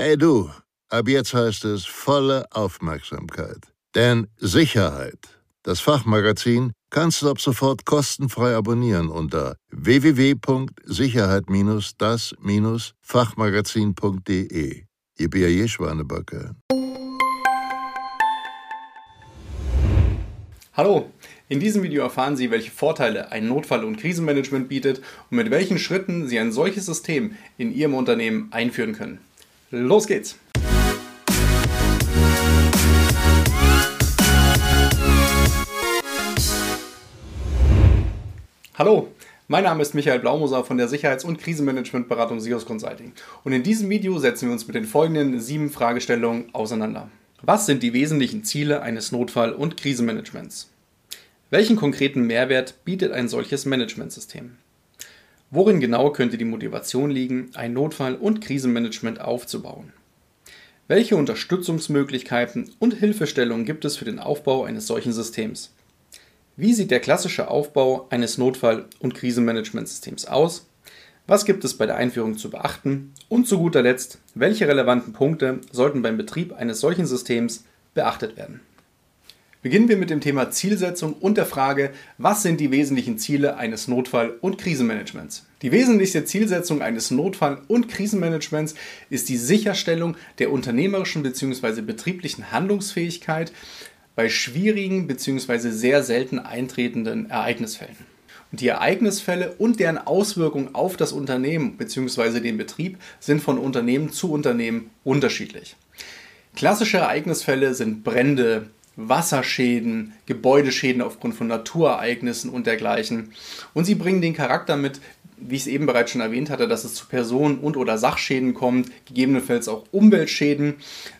Hey du, ab jetzt heißt es volle Aufmerksamkeit. Denn Sicherheit, das Fachmagazin, kannst du ab sofort kostenfrei abonnieren unter www.sicherheit-das-fachmagazin.de. Ihr B.A.J. Schwanebacke. Hallo, in diesem Video erfahren Sie, welche Vorteile ein Notfall- und Krisenmanagement bietet und mit welchen Schritten Sie ein solches System in Ihrem Unternehmen einführen können. Los geht's! Hallo, mein Name ist Michael Blaumoser von der Sicherheits- und Krisenmanagementberatung SIOS Consulting und in diesem Video setzen wir uns mit den folgenden sieben Fragestellungen auseinander. Was sind die wesentlichen Ziele eines Notfall- und Krisenmanagements? Welchen konkreten Mehrwert bietet ein solches Managementsystem? Worin genau könnte die Motivation liegen, ein Notfall- und Krisenmanagement aufzubauen? Welche Unterstützungsmöglichkeiten und Hilfestellungen gibt es für den Aufbau eines solchen Systems? Wie sieht der klassische Aufbau eines Notfall- und Krisenmanagementsystems aus? Was gibt es bei der Einführung zu beachten? Und zu guter Letzt, welche relevanten Punkte sollten beim Betrieb eines solchen Systems beachtet werden? Beginnen wir mit dem Thema Zielsetzung und der Frage, was sind die wesentlichen Ziele eines Notfall- und Krisenmanagements? Die wesentlichste Zielsetzung eines Notfall- und Krisenmanagements ist die Sicherstellung der unternehmerischen bzw. betrieblichen Handlungsfähigkeit bei schwierigen bzw. sehr selten eintretenden Ereignisfällen. Und die Ereignisfälle und deren Auswirkungen auf das Unternehmen bzw. den Betrieb sind von Unternehmen zu Unternehmen unterschiedlich. Klassische Ereignisfälle sind Brände, Wasserschäden, Gebäudeschäden aufgrund von Naturereignissen und dergleichen. Und sie bringen den Charakter mit, wie ich es eben bereits schon erwähnt hatte, dass es zu Personen- und oder Sachschäden kommt, gegebenenfalls auch Umweltschäden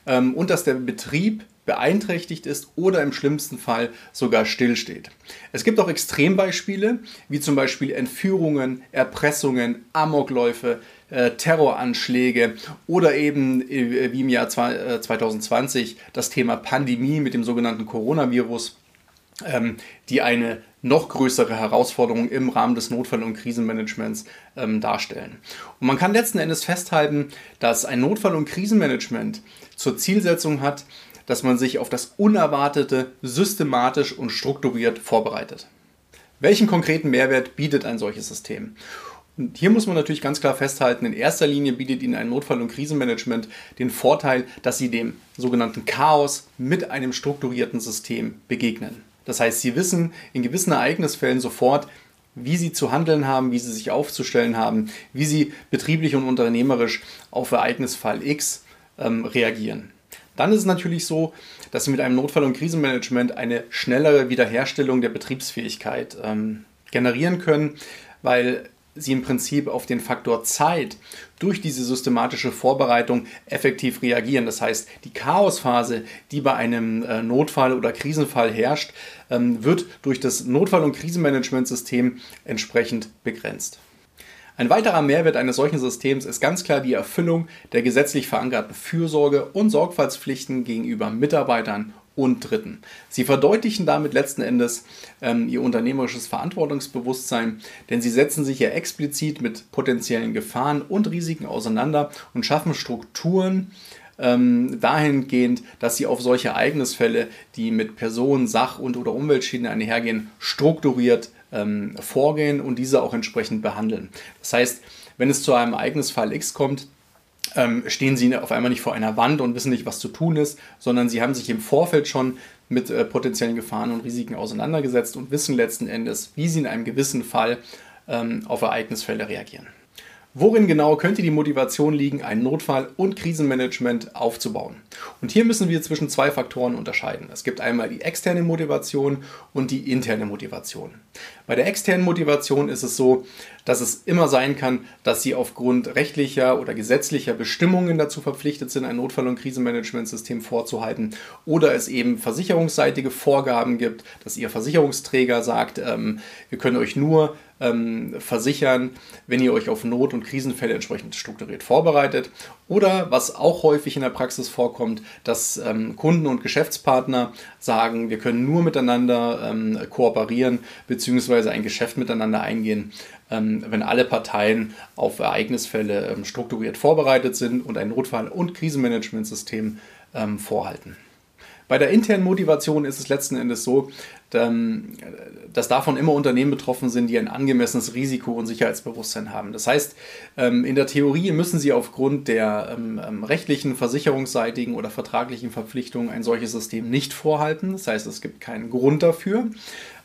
ähm, und dass der Betrieb beeinträchtigt ist oder im schlimmsten Fall sogar stillsteht. Es gibt auch Extrembeispiele, wie zum Beispiel Entführungen, Erpressungen, Amokläufe, äh, Terroranschläge oder eben äh, wie im Jahr 2020 äh, das Thema Pandemie mit dem sogenannten Coronavirus, ähm, die eine noch größere Herausforderung im Rahmen des Notfall- und Krisenmanagements ähm, darstellen. Und man kann letzten Endes festhalten, dass ein Notfall- und Krisenmanagement zur Zielsetzung hat, dass man sich auf das Unerwartete systematisch und strukturiert vorbereitet. Welchen konkreten Mehrwert bietet ein solches System? Und hier muss man natürlich ganz klar festhalten, in erster Linie bietet Ihnen ein Notfall- und Krisenmanagement den Vorteil, dass Sie dem sogenannten Chaos mit einem strukturierten System begegnen. Das heißt, Sie wissen in gewissen Ereignisfällen sofort, wie Sie zu handeln haben, wie Sie sich aufzustellen haben, wie Sie betrieblich und unternehmerisch auf Ereignisfall X ähm, reagieren. Dann ist es natürlich so, dass Sie mit einem Notfall- und Krisenmanagement eine schnellere Wiederherstellung der Betriebsfähigkeit ähm, generieren können, weil Sie im Prinzip auf den Faktor Zeit durch diese systematische Vorbereitung effektiv reagieren. Das heißt, die Chaosphase, die bei einem äh, Notfall oder Krisenfall herrscht, ähm, wird durch das Notfall- und Krisenmanagementsystem entsprechend begrenzt. Ein weiterer Mehrwert eines solchen Systems ist ganz klar die Erfüllung der gesetzlich verankerten Fürsorge und Sorgfaltspflichten gegenüber Mitarbeitern und Dritten. Sie verdeutlichen damit letzten Endes ähm, ihr unternehmerisches Verantwortungsbewusstsein, denn sie setzen sich ja explizit mit potenziellen Gefahren und Risiken auseinander und schaffen Strukturen, ähm, dahingehend, dass sie auf solche Ereignisfälle, die mit Personen, Sach- und oder Umweltschäden einhergehen, strukturiert ähm, vorgehen und diese auch entsprechend behandeln. Das heißt, wenn es zu einem Ereignisfall X kommt, ähm, stehen sie auf einmal nicht vor einer Wand und wissen nicht, was zu tun ist, sondern sie haben sich im Vorfeld schon mit äh, potenziellen Gefahren und Risiken auseinandergesetzt und wissen letzten Endes, wie sie in einem gewissen Fall ähm, auf Ereignisfälle reagieren. Worin genau könnte die Motivation liegen, ein Notfall- und Krisenmanagement aufzubauen? Und hier müssen wir zwischen zwei Faktoren unterscheiden. Es gibt einmal die externe Motivation und die interne Motivation. Bei der externen Motivation ist es so, dass es immer sein kann, dass Sie aufgrund rechtlicher oder gesetzlicher Bestimmungen dazu verpflichtet sind, ein Notfall- und Krisenmanagementsystem vorzuhalten oder es eben versicherungsseitige Vorgaben gibt, dass Ihr Versicherungsträger sagt, ähm, wir können euch nur ähm, versichern, wenn ihr euch auf Not- und Krisenfälle entsprechend strukturiert vorbereitet. Oder was auch häufig in der Praxis vorkommt, dass ähm, Kunden und Geschäftspartner sagen, wir können nur miteinander ähm, kooperieren bzw. ein Geschäft miteinander eingehen, ähm, wenn alle Parteien auf Ereignisfälle ähm, strukturiert vorbereitet sind und ein Notfall- und Krisenmanagementsystem ähm, vorhalten. Bei der internen Motivation ist es letzten Endes so, dass davon immer Unternehmen betroffen sind, die ein angemessenes Risiko- und Sicherheitsbewusstsein haben. Das heißt, ähm, in der Theorie müssen sie aufgrund der ähm, ähm, rechtlichen, versicherungsseitigen oder vertraglichen Verpflichtungen ein solches System nicht vorhalten. Das heißt, es gibt keinen Grund dafür.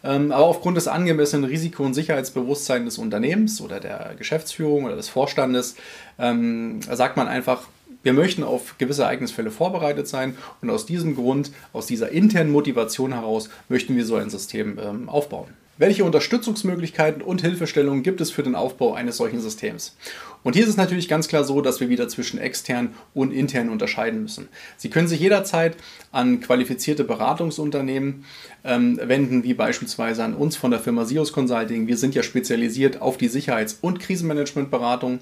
Aber aufgrund des angemessenen Risiko- und Sicherheitsbewusstseins des Unternehmens oder der Geschäftsführung oder des Vorstandes sagt man einfach, wir möchten auf gewisse Ereignisfälle vorbereitet sein und aus diesem Grund, aus dieser internen Motivation heraus, möchten wir so ein System ähm, aufbauen. Welche Unterstützungsmöglichkeiten und Hilfestellungen gibt es für den Aufbau eines solchen Systems? Und hier ist es natürlich ganz klar so, dass wir wieder zwischen extern und intern unterscheiden müssen. Sie können sich jederzeit an qualifizierte Beratungsunternehmen ähm, wenden, wie beispielsweise an uns von der Firma Sios Consulting. Wir sind ja spezialisiert auf die Sicherheits- und Krisenmanagementberatung.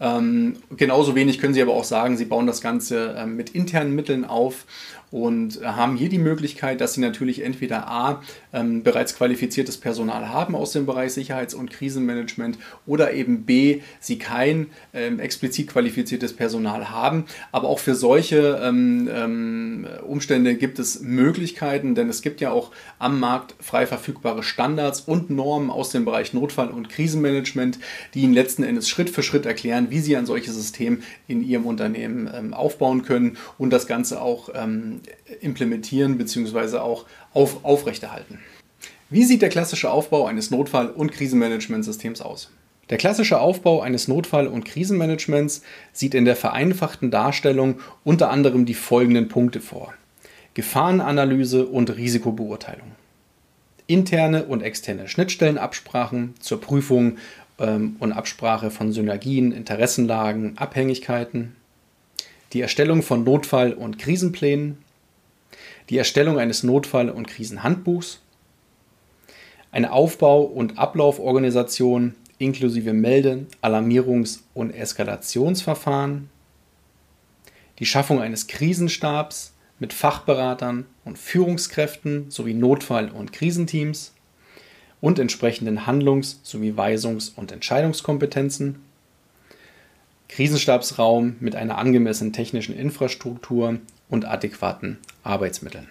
Ähm, genauso wenig können Sie aber auch sagen, Sie bauen das Ganze ähm, mit internen Mitteln auf und haben hier die Möglichkeit, dass sie natürlich entweder A, ähm, bereits qualifiziertes Personal haben aus dem Bereich Sicherheits- und Krisenmanagement oder eben B, sie kein ähm, explizit qualifiziertes Personal haben. Aber auch für solche ähm, ähm Umstände gibt es Möglichkeiten, denn es gibt ja auch am Markt frei verfügbare Standards und Normen aus dem Bereich Notfall- und Krisenmanagement, die Ihnen letzten Endes Schritt für Schritt erklären, wie Sie ein solches System in Ihrem Unternehmen ähm, aufbauen können und das Ganze auch ähm, implementieren bzw. auch auf, aufrechterhalten. Wie sieht der klassische Aufbau eines Notfall- und Krisenmanagementsystems aus? Der klassische Aufbau eines Notfall- und Krisenmanagements sieht in der vereinfachten Darstellung unter anderem die folgenden Punkte vor. Gefahrenanalyse und Risikobeurteilung. Interne und externe Schnittstellenabsprachen zur Prüfung ähm, und Absprache von Synergien, Interessenlagen, Abhängigkeiten. Die Erstellung von Notfall- und Krisenplänen die Erstellung eines Notfall- und Krisenhandbuchs, eine Aufbau- und Ablauforganisation inklusive Melde-, Alarmierungs- und Eskalationsverfahren, die Schaffung eines Krisenstabs mit Fachberatern und Führungskräften sowie Notfall- und Krisenteams und entsprechenden Handlungs- sowie Weisungs- und Entscheidungskompetenzen, Krisenstabsraum mit einer angemessenen technischen Infrastruktur und adäquaten Arbeitsmitteln.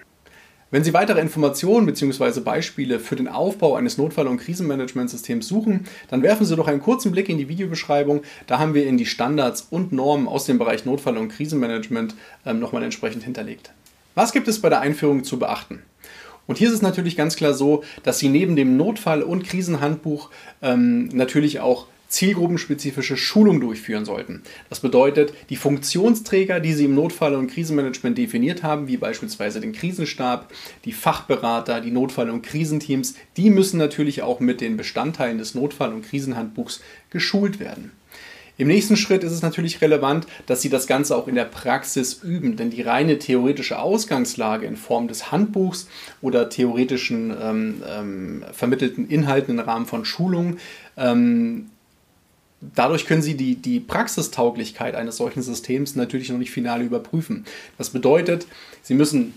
Wenn Sie weitere Informationen bzw. Beispiele für den Aufbau eines Notfall- und Krisenmanagementsystems suchen, dann werfen Sie doch einen kurzen Blick in die Videobeschreibung. Da haben wir Ihnen die Standards und Normen aus dem Bereich Notfall- und Krisenmanagement ähm, nochmal entsprechend hinterlegt. Was gibt es bei der Einführung zu beachten? Und hier ist es natürlich ganz klar so, dass Sie neben dem Notfall- und Krisenhandbuch ähm, natürlich auch zielgruppenspezifische Schulung durchführen sollten. Das bedeutet, die Funktionsträger, die Sie im Notfall- und Krisenmanagement definiert haben, wie beispielsweise den Krisenstab, die Fachberater, die Notfall- und Krisenteams, die müssen natürlich auch mit den Bestandteilen des Notfall- und Krisenhandbuchs geschult werden. Im nächsten Schritt ist es natürlich relevant, dass Sie das Ganze auch in der Praxis üben, denn die reine theoretische Ausgangslage in Form des Handbuchs oder theoretischen ähm, ähm, vermittelten Inhalten im Rahmen von Schulungen ähm, Dadurch können Sie die, die Praxistauglichkeit eines solchen Systems natürlich noch nicht final überprüfen. Das bedeutet, Sie müssen,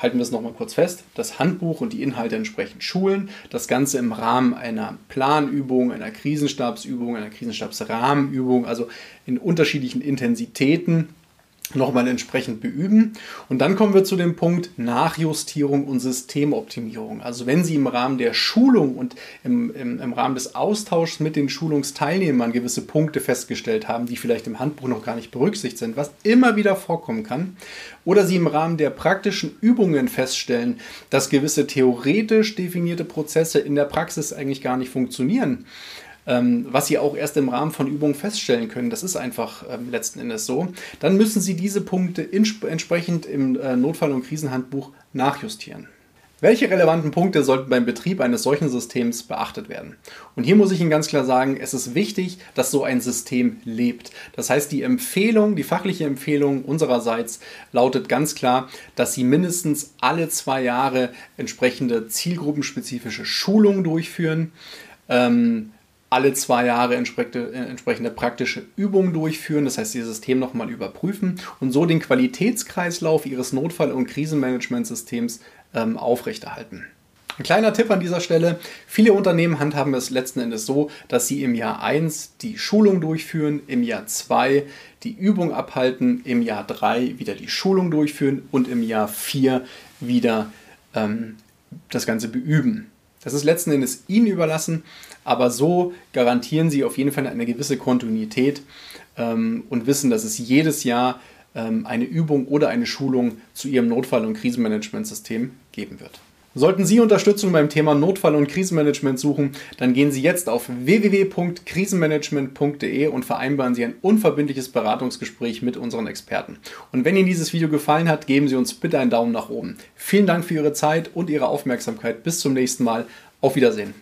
halten wir es nochmal kurz fest, das Handbuch und die Inhalte entsprechend schulen. Das Ganze im Rahmen einer Planübung, einer Krisenstabsübung, einer Krisenstabsrahmenübung, also in unterschiedlichen Intensitäten nochmal entsprechend beüben. Und dann kommen wir zu dem Punkt Nachjustierung und Systemoptimierung. Also wenn Sie im Rahmen der Schulung und im, im, im Rahmen des Austauschs mit den Schulungsteilnehmern gewisse Punkte festgestellt haben, die vielleicht im Handbuch noch gar nicht berücksichtigt sind, was immer wieder vorkommen kann, oder Sie im Rahmen der praktischen Übungen feststellen, dass gewisse theoretisch definierte Prozesse in der Praxis eigentlich gar nicht funktionieren, was Sie auch erst im Rahmen von Übungen feststellen können. Das ist einfach ähm, letzten Endes so. Dann müssen Sie diese Punkte entsprechend im äh, Notfall- und Krisenhandbuch nachjustieren. Welche relevanten Punkte sollten beim Betrieb eines solchen Systems beachtet werden? Und hier muss ich Ihnen ganz klar sagen, es ist wichtig, dass so ein System lebt. Das heißt, die Empfehlung, die fachliche Empfehlung unsererseits lautet ganz klar, dass Sie mindestens alle zwei Jahre entsprechende zielgruppenspezifische Schulungen durchführen ähm, alle zwei Jahre entsprechende, äh, entsprechende praktische Übungen durchführen, das heißt, ihr System nochmal überprüfen und so den Qualitätskreislauf ihres Notfall- und Krisenmanagementsystems ähm, aufrechterhalten. Ein kleiner Tipp an dieser Stelle. Viele Unternehmen handhaben es letzten Endes so, dass sie im Jahr 1 die Schulung durchführen, im Jahr 2 die Übung abhalten, im Jahr 3 wieder die Schulung durchführen und im Jahr 4 wieder ähm, das Ganze beüben. Das ist letzten Endes Ihnen überlassen, aber so garantieren Sie auf jeden Fall eine gewisse Kontinuität ähm, und wissen, dass es jedes Jahr ähm, eine Übung oder eine Schulung zu Ihrem Notfall- und Krisenmanagementsystem geben wird. Sollten Sie Unterstützung beim Thema Notfall- und Krisenmanagement suchen, dann gehen Sie jetzt auf www.krisenmanagement.de und vereinbaren Sie ein unverbindliches Beratungsgespräch mit unseren Experten. Und wenn Ihnen dieses Video gefallen hat, geben Sie uns bitte einen Daumen nach oben. Vielen Dank für Ihre Zeit und Ihre Aufmerksamkeit. Bis zum nächsten Mal. Auf Wiedersehen.